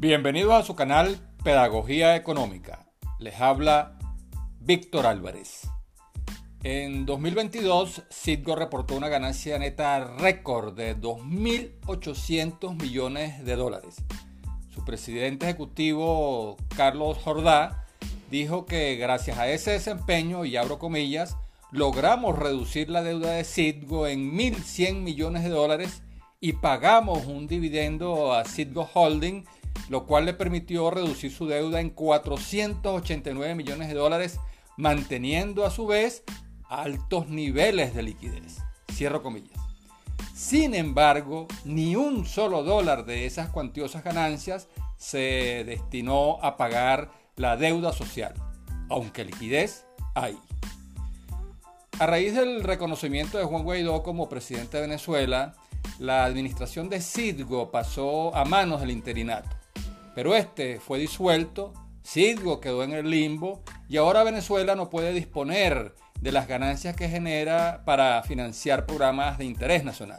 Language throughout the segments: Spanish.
Bienvenidos a su canal Pedagogía Económica. Les habla Víctor Álvarez. En 2022, Citgo reportó una ganancia neta récord de 2.800 millones de dólares. Su presidente ejecutivo, Carlos Jordá, dijo que gracias a ese desempeño, y abro comillas, logramos reducir la deuda de Citgo en 1.100 millones de dólares y pagamos un dividendo a Citgo Holding lo cual le permitió reducir su deuda en 489 millones de dólares, manteniendo a su vez altos niveles de liquidez. Cierro comillas. Sin embargo, ni un solo dólar de esas cuantiosas ganancias se destinó a pagar la deuda social, aunque liquidez hay. A raíz del reconocimiento de Juan Guaidó como presidente de Venezuela, la administración de Citgo pasó a manos del interinato pero este fue disuelto, Citgo quedó en el limbo y ahora Venezuela no puede disponer de las ganancias que genera para financiar programas de interés nacional.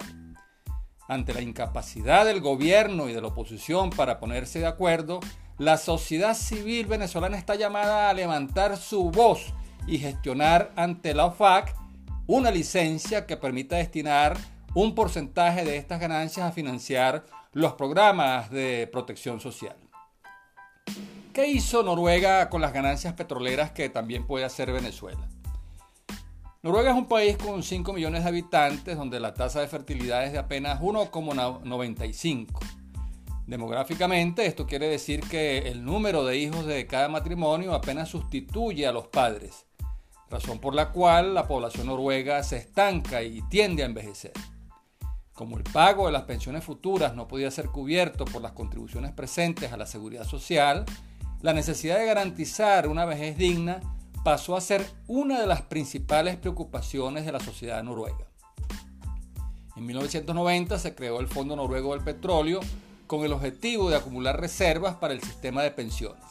Ante la incapacidad del gobierno y de la oposición para ponerse de acuerdo, la sociedad civil venezolana está llamada a levantar su voz y gestionar ante la OFAC una licencia que permita destinar un porcentaje de estas ganancias a financiar los programas de protección social. ¿Qué hizo Noruega con las ganancias petroleras que también puede hacer Venezuela? Noruega es un país con 5 millones de habitantes donde la tasa de fertilidad es de apenas 1,95. Demográficamente, esto quiere decir que el número de hijos de cada matrimonio apenas sustituye a los padres, razón por la cual la población noruega se estanca y tiende a envejecer. Como el pago de las pensiones futuras no podía ser cubierto por las contribuciones presentes a la seguridad social, la necesidad de garantizar una vejez digna pasó a ser una de las principales preocupaciones de la sociedad noruega. En 1990 se creó el Fondo Noruego del Petróleo con el objetivo de acumular reservas para el sistema de pensiones.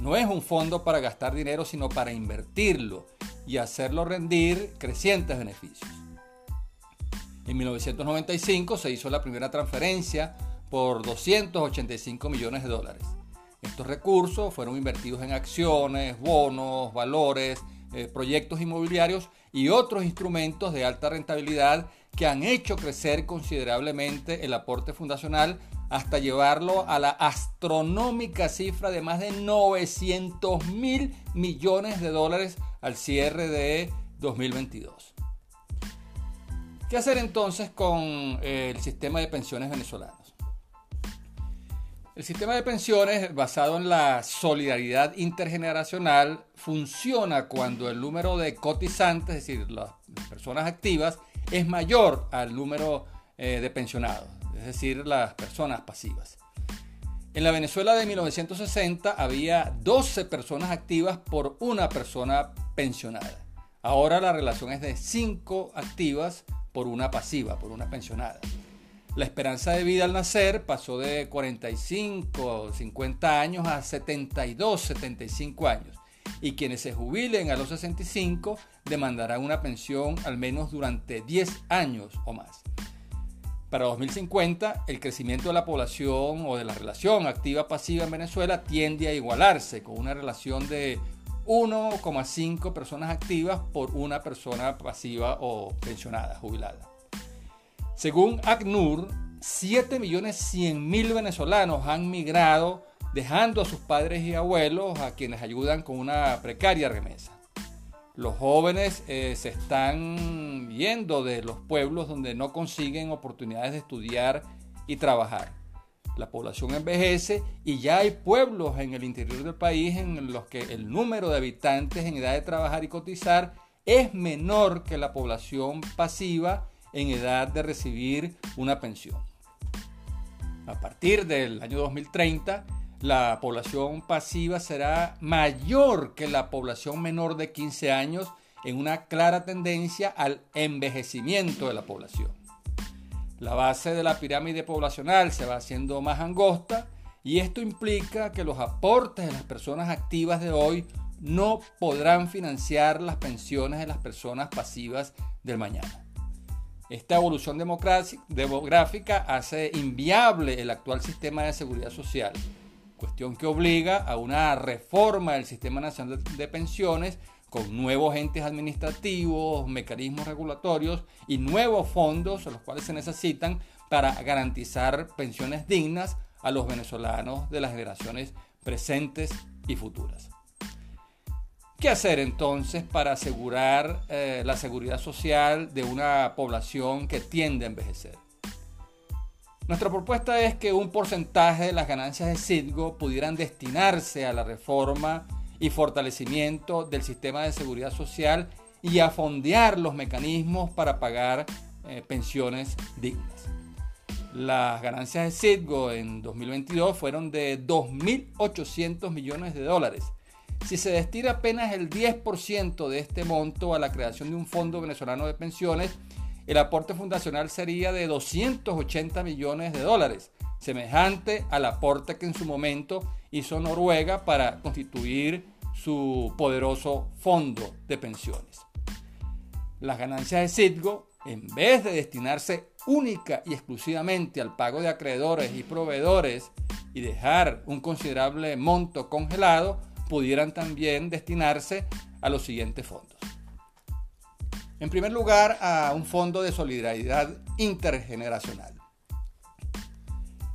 No es un fondo para gastar dinero, sino para invertirlo y hacerlo rendir crecientes beneficios. En 1995 se hizo la primera transferencia por 285 millones de dólares. Estos recursos fueron invertidos en acciones, bonos, valores, eh, proyectos inmobiliarios y otros instrumentos de alta rentabilidad que han hecho crecer considerablemente el aporte fundacional hasta llevarlo a la astronómica cifra de más de 900 mil millones de dólares al cierre de 2022. ¿Qué hacer entonces con eh, el sistema de pensiones venezolano? El sistema de pensiones basado en la solidaridad intergeneracional funciona cuando el número de cotizantes, es decir, las personas activas, es mayor al número eh, de pensionados, es decir, las personas pasivas. En la Venezuela de 1960 había 12 personas activas por una persona pensionada. Ahora la relación es de 5 activas por una pasiva, por una pensionada. La esperanza de vida al nacer pasó de 45 o 50 años a 72, 75 años. Y quienes se jubilen a los 65 demandarán una pensión al menos durante 10 años o más. Para 2050, el crecimiento de la población o de la relación activa-pasiva en Venezuela tiende a igualarse con una relación de 1,5 personas activas por una persona pasiva o pensionada, jubilada. Según ACNUR, 7.100.000 venezolanos han migrado dejando a sus padres y abuelos a quienes ayudan con una precaria remesa. Los jóvenes eh, se están yendo de los pueblos donde no consiguen oportunidades de estudiar y trabajar. La población envejece y ya hay pueblos en el interior del país en los que el número de habitantes en edad de trabajar y cotizar es menor que la población pasiva en edad de recibir una pensión. A partir del año 2030, la población pasiva será mayor que la población menor de 15 años en una clara tendencia al envejecimiento de la población. La base de la pirámide poblacional se va haciendo más angosta y esto implica que los aportes de las personas activas de hoy no podrán financiar las pensiones de las personas pasivas del mañana. Esta evolución demográfica hace inviable el actual sistema de seguridad social, cuestión que obliga a una reforma del Sistema Nacional de Pensiones con nuevos entes administrativos, mecanismos regulatorios y nuevos fondos, los cuales se necesitan para garantizar pensiones dignas a los venezolanos de las generaciones presentes y futuras. ¿Qué hacer entonces para asegurar eh, la seguridad social de una población que tiende a envejecer? Nuestra propuesta es que un porcentaje de las ganancias de Citgo pudieran destinarse a la reforma y fortalecimiento del sistema de seguridad social y a fondear los mecanismos para pagar eh, pensiones dignas. Las ganancias de Citgo en 2022 fueron de 2.800 millones de dólares si se destina apenas el 10% de este monto a la creación de un fondo venezolano de pensiones, el aporte fundacional sería de 280 millones de dólares, semejante al aporte que en su momento hizo Noruega para constituir su poderoso fondo de pensiones. Las ganancias de Citgo, en vez de destinarse única y exclusivamente al pago de acreedores y proveedores y dejar un considerable monto congelado, pudieran también destinarse a los siguientes fondos. En primer lugar, a un fondo de solidaridad intergeneracional.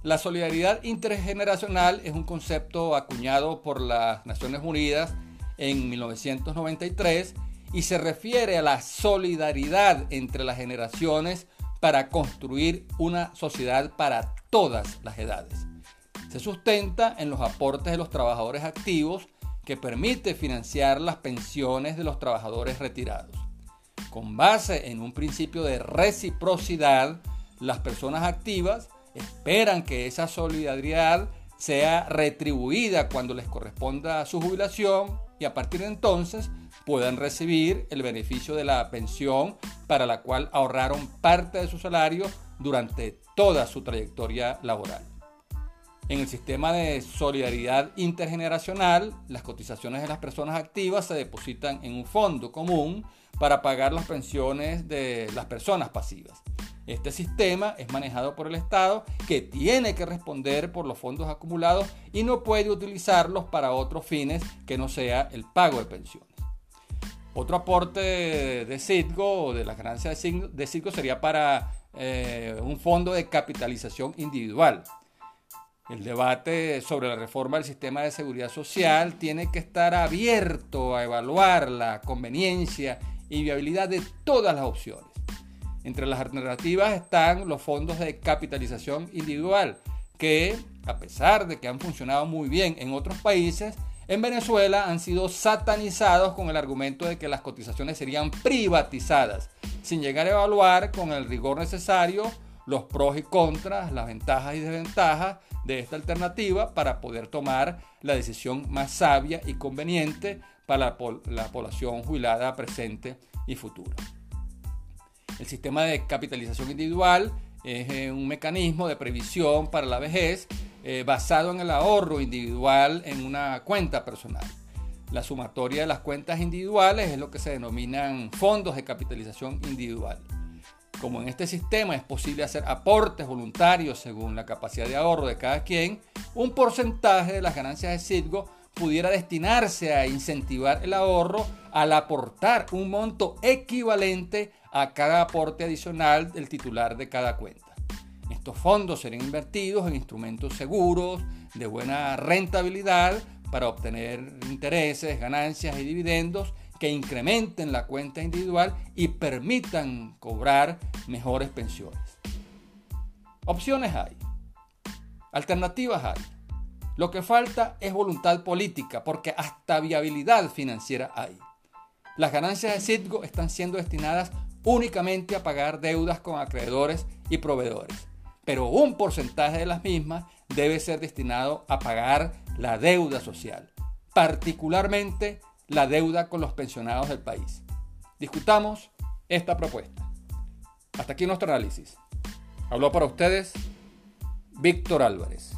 La solidaridad intergeneracional es un concepto acuñado por las Naciones Unidas en 1993 y se refiere a la solidaridad entre las generaciones para construir una sociedad para todas las edades. Se sustenta en los aportes de los trabajadores activos que permite financiar las pensiones de los trabajadores retirados. Con base en un principio de reciprocidad, las personas activas esperan que esa solidaridad sea retribuida cuando les corresponda su jubilación y a partir de entonces puedan recibir el beneficio de la pensión para la cual ahorraron parte de su salario durante toda su trayectoria laboral. En el sistema de solidaridad intergeneracional, las cotizaciones de las personas activas se depositan en un fondo común para pagar las pensiones de las personas pasivas. Este sistema es manejado por el Estado que tiene que responder por los fondos acumulados y no puede utilizarlos para otros fines que no sea el pago de pensiones. Otro aporte de Citgo o de las ganancias de Citgo sería para eh, un fondo de capitalización individual. El debate sobre la reforma del sistema de seguridad social tiene que estar abierto a evaluar la conveniencia y viabilidad de todas las opciones. Entre las alternativas están los fondos de capitalización individual, que a pesar de que han funcionado muy bien en otros países, en Venezuela han sido satanizados con el argumento de que las cotizaciones serían privatizadas, sin llegar a evaluar con el rigor necesario los pros y contras, las ventajas y desventajas de esta alternativa para poder tomar la decisión más sabia y conveniente para la, población jubilada presente y futura. El sistema de capitalización individual es eh, un mecanismo de previsión para la vejez eh, basado en el ahorro individual en una cuenta personal. La sumatoria de las cuentas individuales es lo que se denominan fondos de capitalización individual. Como en este sistema es posible hacer aportes voluntarios según la capacidad de ahorro de cada quien, un porcentaje de las ganancias de Citgo pudiera destinarse a incentivar el ahorro al aportar un monto equivalente a cada aporte adicional del titular de cada cuenta. Estos fondos serían invertidos en instrumentos seguros, de buena rentabilidad, para obtener intereses, ganancias y dividendos que incrementen la cuenta individual y permitan cobrar mejores pensiones. Opciones hay, alternativas hay. Lo que falta es voluntad política porque hasta viabilidad financiera hay. Las ganancias de Citgo están siendo destinadas únicamente a pagar deudas con acreedores y proveedores, pero un porcentaje de las mismas debe ser destinado a pagar la deuda social, particularmente la deuda con los pensionados del país. Discutamos esta propuesta. Hasta aquí nuestro análisis. Habló para ustedes Víctor Álvarez.